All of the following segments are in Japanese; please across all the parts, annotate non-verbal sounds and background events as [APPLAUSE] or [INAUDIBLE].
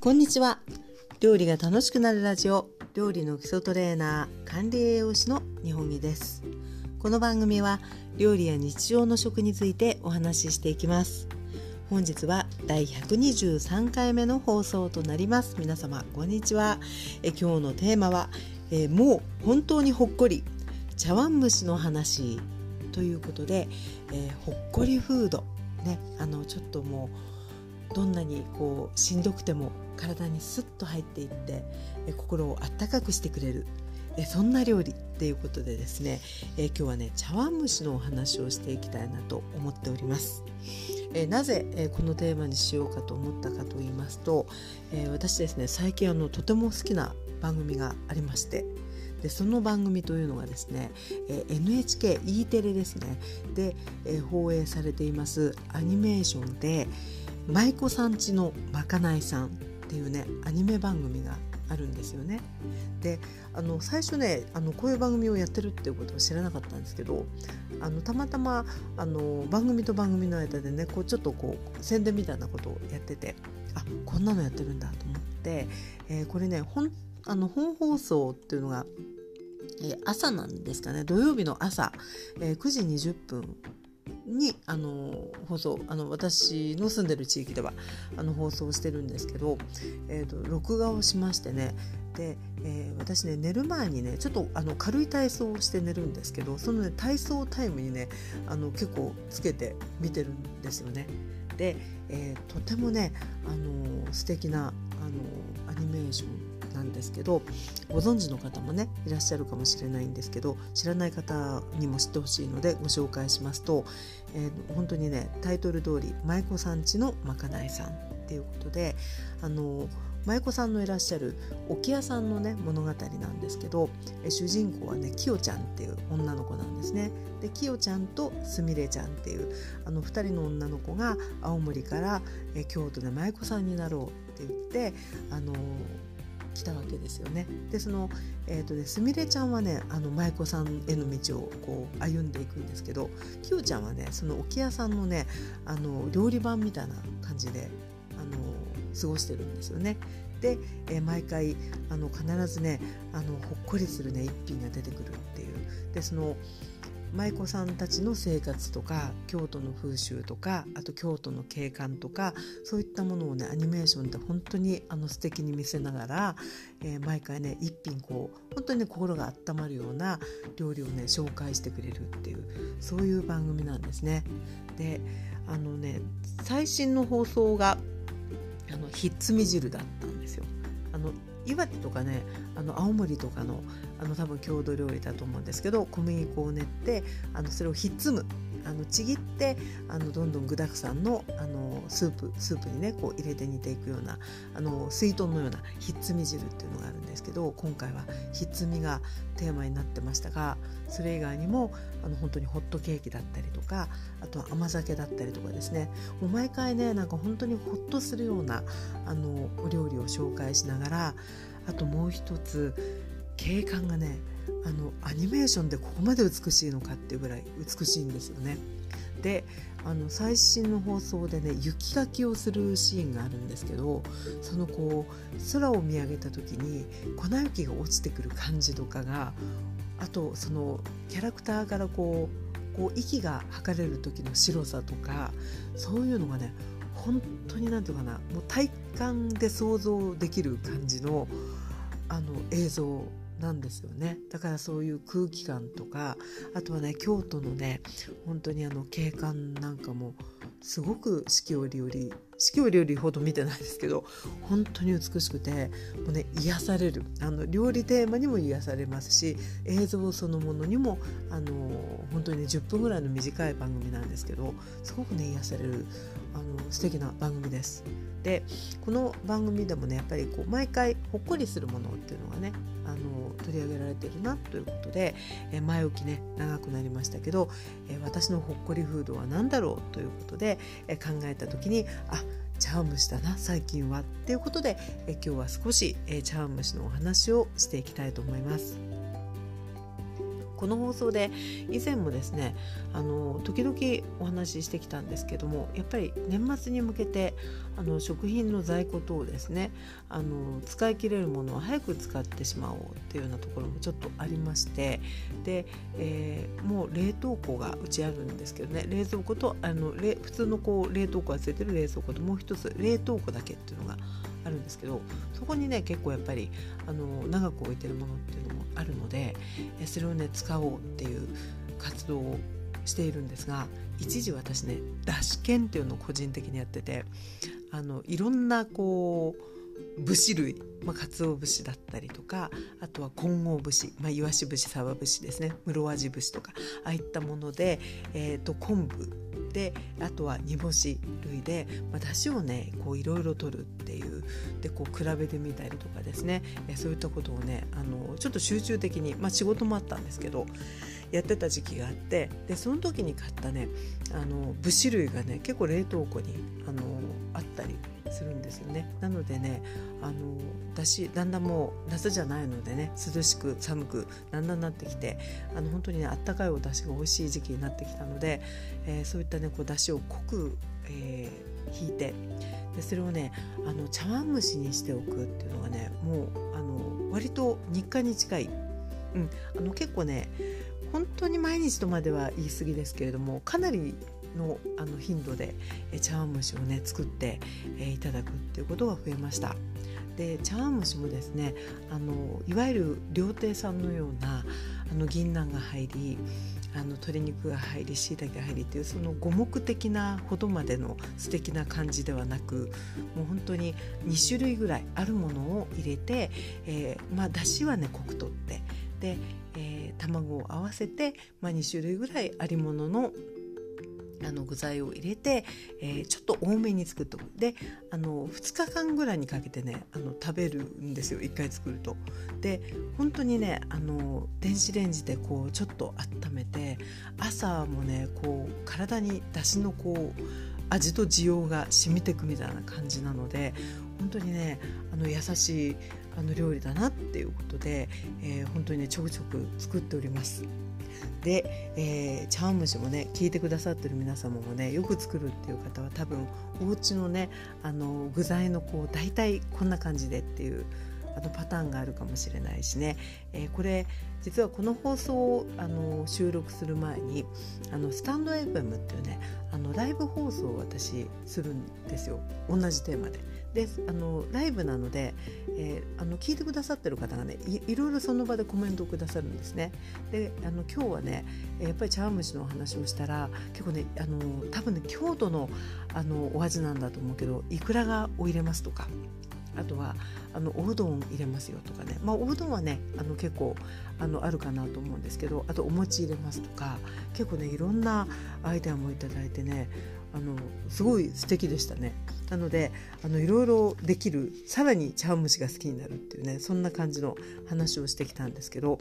こんにちは。料理が楽しくなるラジオ。料理の基礎トレーナー管理栄養士の日本木です。この番組は料理や日常の食についてお話ししていきます。本日は第123回目の放送となります。皆様こんにちは。え今日のテーマはえもう本当にほっこり茶碗蒸しの話ということで、えー、ほっこりフード。ねあのちょっともうどんなにこうしんどくても体にスッと入っていって心をあったかくしてくれるそんな料理っていうことでですね今日はね茶碗蒸しのお話をしていきたいなと思っております。なぜ、このテーマにしようかと思ったかと言いますと、私ですね最近あのとても好きな番組がありましてでその番組というのがですね、NHKE テレですねで、放映されていますアニメーションで「舞妓さんちのまかないさん」っていうねアニメ番組があるんですよね。であの最初ねあのこういう番組をやってるっていうことを知らなかったんですけどあのたまたまあの番組と番組の間でねこうちょっとこう宣伝みたいなことをやっててあこんなのやってるんだと思って、えー、これね本あの本放送っていうのが、えー、朝なんですかね土曜日の朝、えー、9時20分にあの放送あの私の住んでる地域ではあの放送してるんですけど、えーと、録画をしましてねで、えー、私ね寝る前にねちょっとあの軽い体操をして寝るんですけどそのね体操タイムにねあの結構つけて見てるんですよね。で、えー、とてもねあの素敵なあのアニメーションなんですけどご存知の方もねいらっしゃるかもしれないんですけど知らない方にも知ってほしいのでご紹介しますと、えー、本当にねタイトル通り舞妓さんちのまかないさんっていうことであの舞妓さんのいらっしゃる置屋さんのね物語なんですけどえ主人公はねきよちゃんっていう女の子なんですね。できよちゃんとすみれちゃんっていうあの2人の女の子が青森からえ京都で舞妓さんになろうって言ってあの来たわけですよね。でその、えーとね、すみれちゃんはねあの舞妓さんへの道をこう歩んでいくんですけどきよちゃんはねその置屋さんのねあの料理番みたいな感じであの過ごしてるんですよね。で、えー、毎回あの必ずねあのほっこりするね一品が出てくるっていうでその舞妓さんたちの生活とか京都の風習とかあと京都の景観とかそういったものをねアニメーションで本当にあの素敵に見せながら、えー、毎回ね一品こう本当に、ね、心が温まるような料理をね紹介してくれるっていうそういう番組なんですね。であのね最新の放送があのひっつみ汁だったんですよ。あの岩手とかねあの青森とかのあの多分郷土料理だと思うんですけど小麦粉を練ってあのそれをひっつむ。あのちぎってあのどんどん具だくさんのあのスープスープにねこう入れて煮ていくようなあの水豚のようなひっつみ汁っていうのがあるんですけど今回はひっつみがテーマになってましたがそれ以外にもあの本当にホットケーキだったりとかあとは甘酒だったりとかですね。もう毎回ねなんか本当にホッとするようなあのお料理を紹介しながらあともう一つ景観がねあのアニメーションでここまで美しいのかっていうぐらい美しいんですよね。であの最新の放送でね雪かきをするシーンがあるんですけどそのこう空を見上げた時に粉雪が落ちてくる感じとかがあとそのキャラクターからこうこう息が吐かれる時の白さとかそういうのがね本当に何て言うかなもう体感で想像できる感じのあの映像なんですよね。だからそういう空気感とかあとはね京都のね本当にあの景観なんかもすごく四季折々四季折々ほど見てないですけど本当に美しくてもうね癒される。あの料理テーマにも癒されますし映像そのものにもあの本当に、ね、10分ぐらいの短い番組なんですけどすごくね癒される。素敵な番組です。でこの番組でもねやっぱりこう毎回ほっこりするものっていうのがねあの取り上げられてるなということで、え前置きね長くなりましたけど、え私のほっこりフードは何だろうということで、え考えた時にあ茶碗蒸しだな最近はっていうことでえ今日は少しえ茶碗蒸しのお話をしていきたいと思います。この放送で以前もですねあの時々お話ししてきたんですけどもやっぱり年末に向けてあの食品の在庫等ですねあの使い切れるものは早く使ってしまおうっていうようなところもちょっとありましてで、えー、もう冷凍庫がうちあるんですけどね冷蔵庫とあの普通のこう冷凍庫がついてる冷蔵庫ともう一つ冷凍庫だけっていうのがあるんですけどそこにね結構やっぱりあの長く置いてるものっていうのもあるのでそれをね使おうっていう活動をしているんですが一時私ねだし券っていうのを個人的にやっててあのいろんなこう節類、まあ、鰹節だったりとかあとは混合節、まあ、イワシ節サバ節ですね室味節とかああいったもので、えーと、昆布であとは煮干し類で、まあ、出汁をねこういろいろ取るっていうでこう比べてみたりとかですね、えー、そういったことをねあのちょっと集中的に、まあ、仕事もあったんですけどやってた時期があってでその時に買ったねあの節類がね結構冷凍庫にあのあったりするんですよね。なのでねあのだしだんだんもう夏じゃないのでね涼しく寒くだんだんなってきてあの本当にねあったかいお出汁が美味しい時期になってきたので、えー、そういったねこう出汁を濃く、えー、引いてでそれをねあの茶碗蒸しにしておくっていうのがねもうあの割と日課に近い、うん、あの結構ね本当に毎日とまでは言い過ぎですけれどもかなりのあの頻度で茶碗蒸しをね作って、えー、いただくっていうことが増えました。で茶碗蒸しもですねあのいわゆる料亭さんのようなあの銀杏が入りあの鶏肉が入りしいたけが入りっていうその五目的なほどまでの素敵な感じではなくもう本当に2種類ぐらいあるものを入れて、えー、まあだしはね濃くとってで、えー、卵を合わせて、まあ、2種類ぐらいありもののあの具材を入れて、えー、ちょっと多めに作っておくであの2日間ぐらいにかけてねあの食べるんですよ1回作ると。で本当にねあの電子レンジでこうちょっと温めて朝もねこう体にだしのこう味と需要が染みてくみたいな感じなので本当にねあの優しいあの料理だなっていうことで、えー、本当にねちょくちょく作っております。で、えー、茶碗蒸しもね聞いてくださってる皆様もねよく作るっていう方は多分お家のねあの具材のこう大体こんな感じでっていうあのパターンがあるかもしれないしね、えー、これ実はこの放送をあの収録する前にあのスタンド FM っていうねあのライブ放送を私するんですよ同じテーマで。であのライブなので、えー、あの聞いてくださってる方がねいろいろその場でコメントをくださるんですね。であの今日はねやっぱり茶碗蒸しのお話をしたら結構ねあの多分ね郷土のあのお味なんだと思うけどいくらがを入れますとかあとはあのおうどん入れますよとかね、まあ、おうどんはねあの結構あのあるかなと思うんですけどあとお餅入れますとか結構ねいろんなアイデアもいただいてねあのすごい素敵でしたね。なのであのいろいろできるさらに茶碗蒸しが好きになるっていうねそんな感じの話をしてきたんですけど。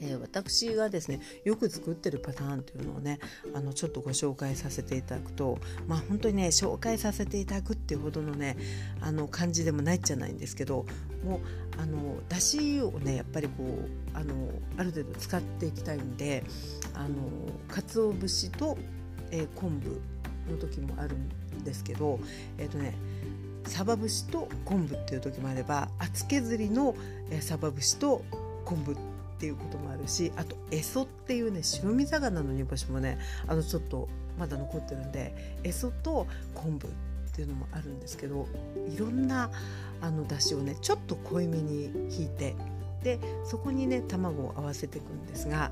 えー、私がですねよく作ってるパターンというのをねあのちょっとご紹介させていただくとまあ本当にね紹介させていただくっていうほどのねあの感じでもないじゃないんですけどもうあのだしをねやっぱりこうあのある程度使っていきたいんであの鰹節と、えー、昆布の時もあるんですけどえっ、ー、とねサバ節と昆布っていう時もあれば厚削りのサバ節と昆布っていうこともあるしあとエソっていうね白身魚の煮干しもねあのちょっとまだ残ってるんでエソと昆布っていうのもあるんですけどいろんなあの出汁をねちょっと濃いめに引いてでそこにね卵を合わせていくんですが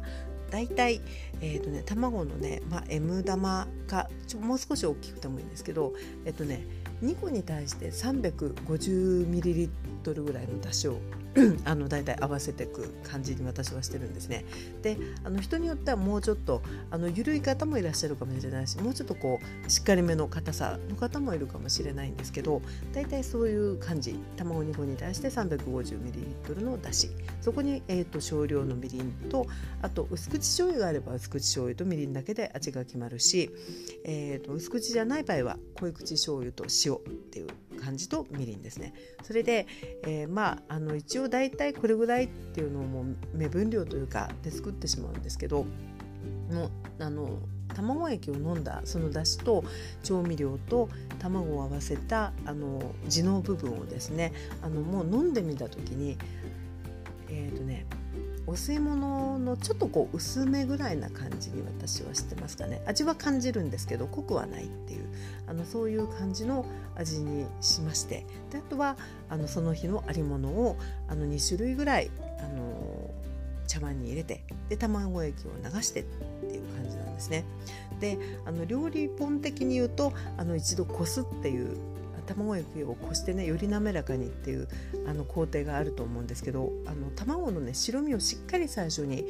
大体、えーとね、卵のね、まあ、M 玉かちょもう少し大きくてもいいんですけどえっ、とね2個に対して 350ml ぐらいの出汁を [CLEARS THROAT] あの大体合わせていく感じに私はしてるんですね。であの人によってはもうちょっとあの緩い方もいらっしゃるかもしれないしもうちょっとこうしっかりめの硬さの方もいるかもしれないんですけど大体そういう感じ卵2個に対して 350ml のだしそこに、えーと、少量のみりんとあと薄口醤油があれば薄口醤油とみりんだけで味が決まるし、えーと、と薄口じゃない場合は濃い口醤油と塩っていう感じとみりんですね。それで、えー、まああの一応大体これぐらいっていうのをもう目分量というかで作ってしまうんですけどもうあの卵液を飲んだそのだしと調味料と卵を合わせたあの地の部分をですねあのもう飲んでみた時にえっ、ー、とねお吸い物のちょっとこう薄めぐらいな感じに私はしてますかね味は感じるんですけど濃くはないっていうあのそういう感じの味にしましてであとはあのその日のありものをあの2種類ぐらいあの茶碗に入れてで卵液を流してっていう感じなんですね。であの料理本的に言うとあの一度こすっていう卵液をこしてねより滑らかにっていうあの工程があると思うんですけどあの卵のね白身をしっかり最初に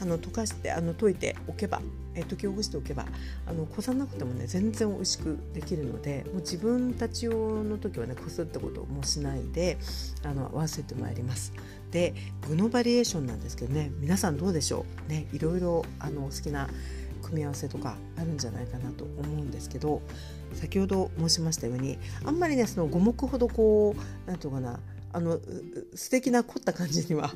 あの溶かしてあの溶いておけば、え溶きほぐしておけばあのこさなくてもね全然美味しくできるのでもう自分たち用の時はねこすってこともしないであの合わせてまいります。で具のバリエーションなんですけどね皆さんどうでしょう？ねいろいろあの好きな組み合わせとかあるんじゃないかなと思うんですけど先ほど申しましたようにあんまりねその五目ほどこう何て言うかなあの素敵な凝った感じには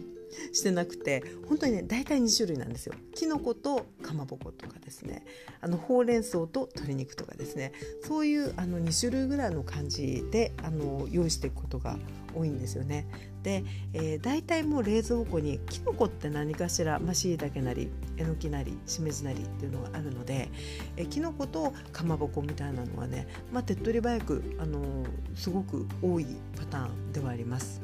してなくて本当にね大体2種類なんですよきのことかまぼことかですねあのほうれん草と鶏肉とかですねそういうあの2種類ぐらいの感じであの用意していくことが多いんですよね。で、えー、大体もう冷蔵庫にきのこって何かしらましいたけなりえのきなりしめじなりっていうのがあるので、えー、きのことかまぼこみたいなのはね、まあ、手っ取り早く、あのー、すごく多いパターンではあります。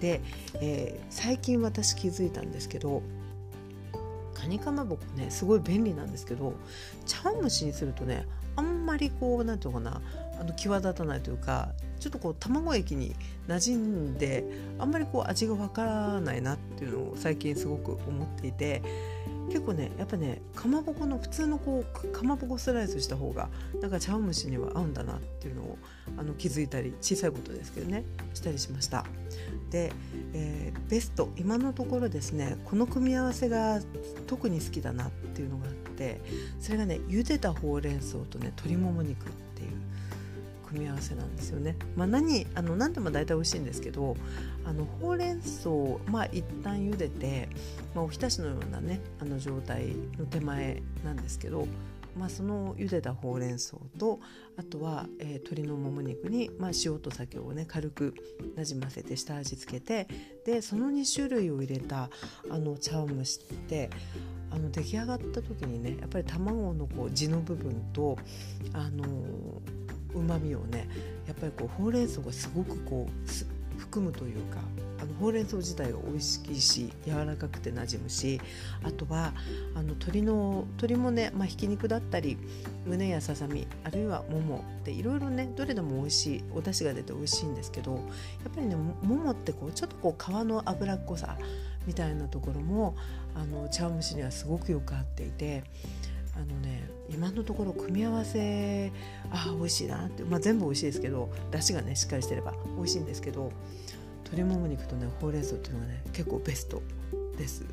で、えー、最近私気づいたんですけどカニかまぼこねすごい便利なんですけど茶碗蒸しにするとねあんまりこう何て言うのかなあの際立たないというかちょっとこう卵液に馴染んであんまりこう味がわからないなっていうのを最近すごく思っていて結構ねやっぱねかまぼこの普通のこうかまぼこスライスした方がなんか茶碗蒸しには合うんだなっていうのをあの気づいたり小さいことですけどねしたりしました。で、えー、ベスト今のところですねこの組み合わせが特に好きだなっていうのがあってそれがね茹でたほうれん草とね鶏もも肉っていう組み合わせなんですよね。まあ何、あの何でも大体美味しいんですけどあのほうれん草を、まあ、一旦茹でて、まあ、おひたしのようなねあの状態の手前なんですけど、まあ、その茹でたほうれん草とあとは、えー、鶏のもも肉に、まあ、塩と酒をね軽くなじませて下味つけてでその2種類を入れたあの茶碗蒸しってあの出来上がった時にねやっぱり卵のこう地の部分とあのうまみをねやっぱりこうほうれん草がすごくこう含むというかあのほうれん草自体が美味しいし柔らかくてなじむしあとはあの鶏の鶏もね、まあ、ひき肉だったり胸やささみあるいはももっていろいろねどれでも美味しいお出汁が出て美味しいんですけどやっぱりねももってこうちょっとこう皮の脂っこさみたいなところもあの茶碗蒸しにはすごくよく合っていてあのね今のところ組み合わせああ美味しいなって、まあ、全部美味しいですけどだしがねしっかりしてれば美味しいんですけど鶏もも肉とねほうれん草っていうのがね結構ベストです。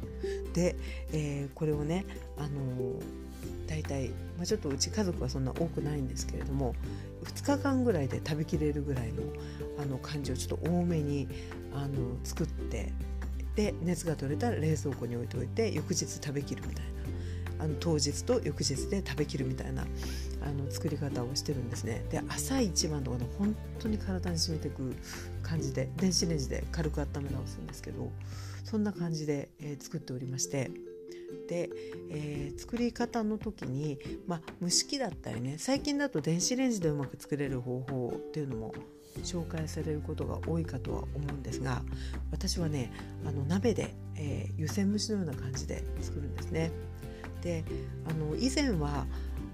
で、えー、これをねあのー、大体、まあ、ちょっとうち家族はそんな多くないんですけれども2日間ぐらいで食べきれるぐらいのあの感じをちょっと多めにあの作ってで熱が取れたら冷蔵庫に置いておいて翌日食べきるみたいな。あの当日と翌日で食べきるみたいなあの作り方をしてるんですねで朝一番とかね本当に体に染みてく感じで電子レンジで軽く温め直すんですけどそんな感じで、えー、作っておりましてで、えー、作り方の時に、まあ、蒸し器だったりね最近だと電子レンジでうまく作れる方法っていうのも紹介されることが多いかとは思うんですが私はねあの鍋で、えー、湯煎蒸しのような感じで作るんですね。であの以前は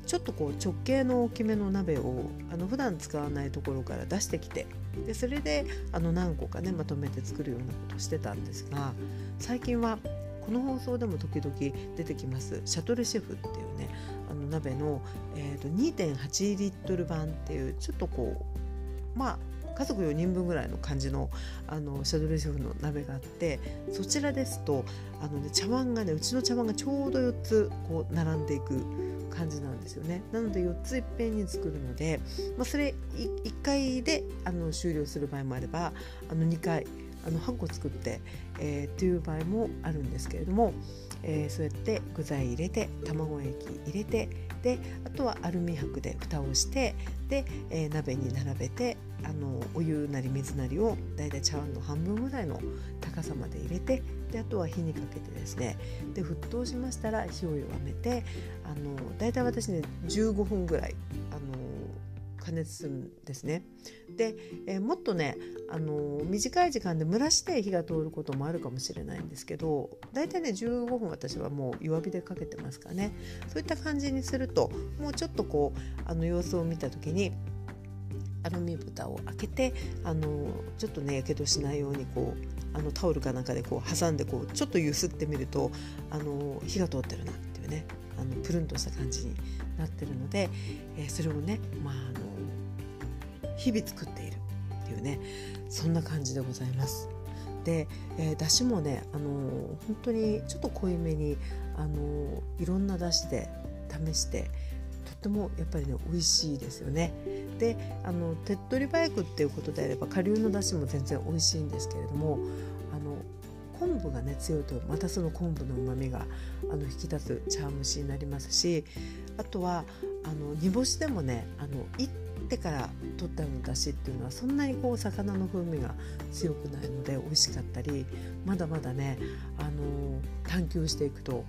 ちょっとこう直径の大きめの鍋をあの普段使わないところから出してきてでそれであの何個かねまとめて作るようなことをしてたんですが最近はこの放送でも時々出てきますシャトルシェフっていうねあの鍋の、えーと、2.8リットル版っていうちょっとこうまあ家族4人分ぐらいの感じのあのシャドレシェフの鍋があってそちらですとあの、ね、茶碗がねうちの茶碗がちょうど4つこう並んでいく感じなんですよね。なので4ついっぺんに作るので、まあ、それ1回であの終了する場合もあればあの2回あの8個作って、えー、っていう場合もあるんですけれども、えー、そうやって具材入れて卵液入れてであとはアルミ箔で蓋をしてで、えー、鍋に並べてあのお湯なり水なりをだいたい茶碗の半分ぐらいの高さまで入れてであとは火にかけてですねで沸騰しましたら火を弱めてあのだいたい私ね15分ぐらい加熱するんですね。で、えー、もっとね、あのー、短い時間で蒸らして火が通ることもあるかもしれないんですけど大体ね15分私はもう弱火でかけてますかねそういった感じにするともうちょっとこうあの様子を見た時にアルミ蓋を開けてあのちょっとねやけどしないようにこうあのタオルかなんかでこう挟んでこうちょっと揺すってみるとあの火が通ってるなっていうねあのプルンとした感じになってるので、えー、それをね、まあ、あの日々作っているっていうねそんな感じでございます。で、えー、だしもね、あのー、本当にちょっと濃いめに、あのー、いろんなだしで試してとってもやっぱりね美味しいですよね。であの手っ取り早くっていうことであれば顆粒のだしも全然美味しいんですけれどもあの昆布がね強いとまたその昆布のうまみがあの引き立つ茶蒸しになりますしあとはあの煮干しでもねあのってから取ったようなだしっていうのはそんなにこう魚の風味が強くないので美味しかったりまだまだね、あの探求していくと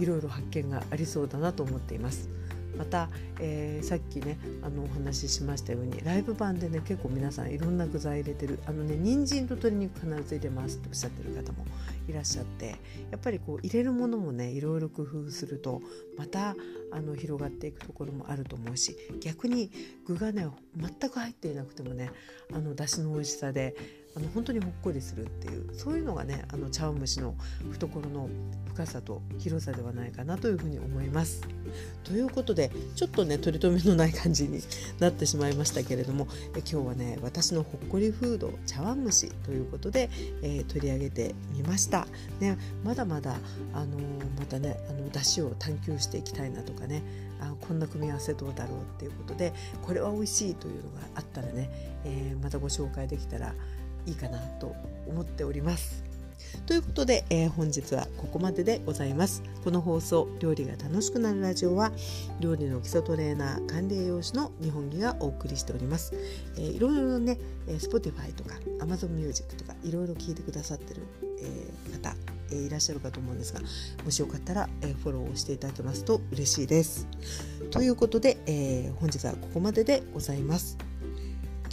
いろいろ発見がありそうだなと思っています。また、えー、さっきねあのお話ししましたようにライブ版でね結構皆さんいろんな具材入れてるあのね人参と鶏肉必ず入れますっておっしゃってる方もいらっしゃってやっぱりこう入れるものもねいろいろ工夫するとまたあの広がっていくところもあると思うし逆に具がね全く入っていなくてもねあの出汁の美味しさであの本当にほっこりするっていうそういうのがねあの茶碗蒸しの懐の深さと広さではないかなというふうに思います。ということでちょっとね取り留めのない感じになってしまいましたけれどもえ今日はね私のほっこりフード茶碗蒸しということで、えー、取り上げてみました。ね、まだまだ、あのー、またねあの出汁を探求していきたいなとかねあこんな組み合わせどうだろうっていうことでこれは美味しいというのがあったらね、えー、またご紹介できたらいいかなと思っております。ということで、えー、本日はここまででございます。この放送「料理が楽しくなるラジオは」料理の基礎トレーナー管理栄養士の日本木がお送りしております。えー、いろいろね、えー、Spotify とか Amazon Music とかいろいろ聞いてくださってる、えー、方、えー、いらっしゃるかと思うんですがもしよかったら、えー、フォローをしていただけますと嬉しいです。ということで、えー、本日はここまででございます。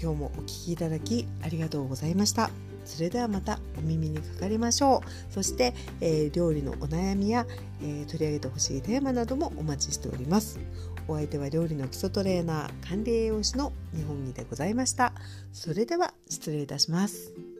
今日もお聴きいただきありがとうございました。それではまたお耳にかかりましょう。そして、えー、料理のお悩みや、えー、取り上げてほしいテーマなどもお待ちしております。お相手は料理の基礎トレーナー管理栄養士の日本木でございました。それでは失礼いたします。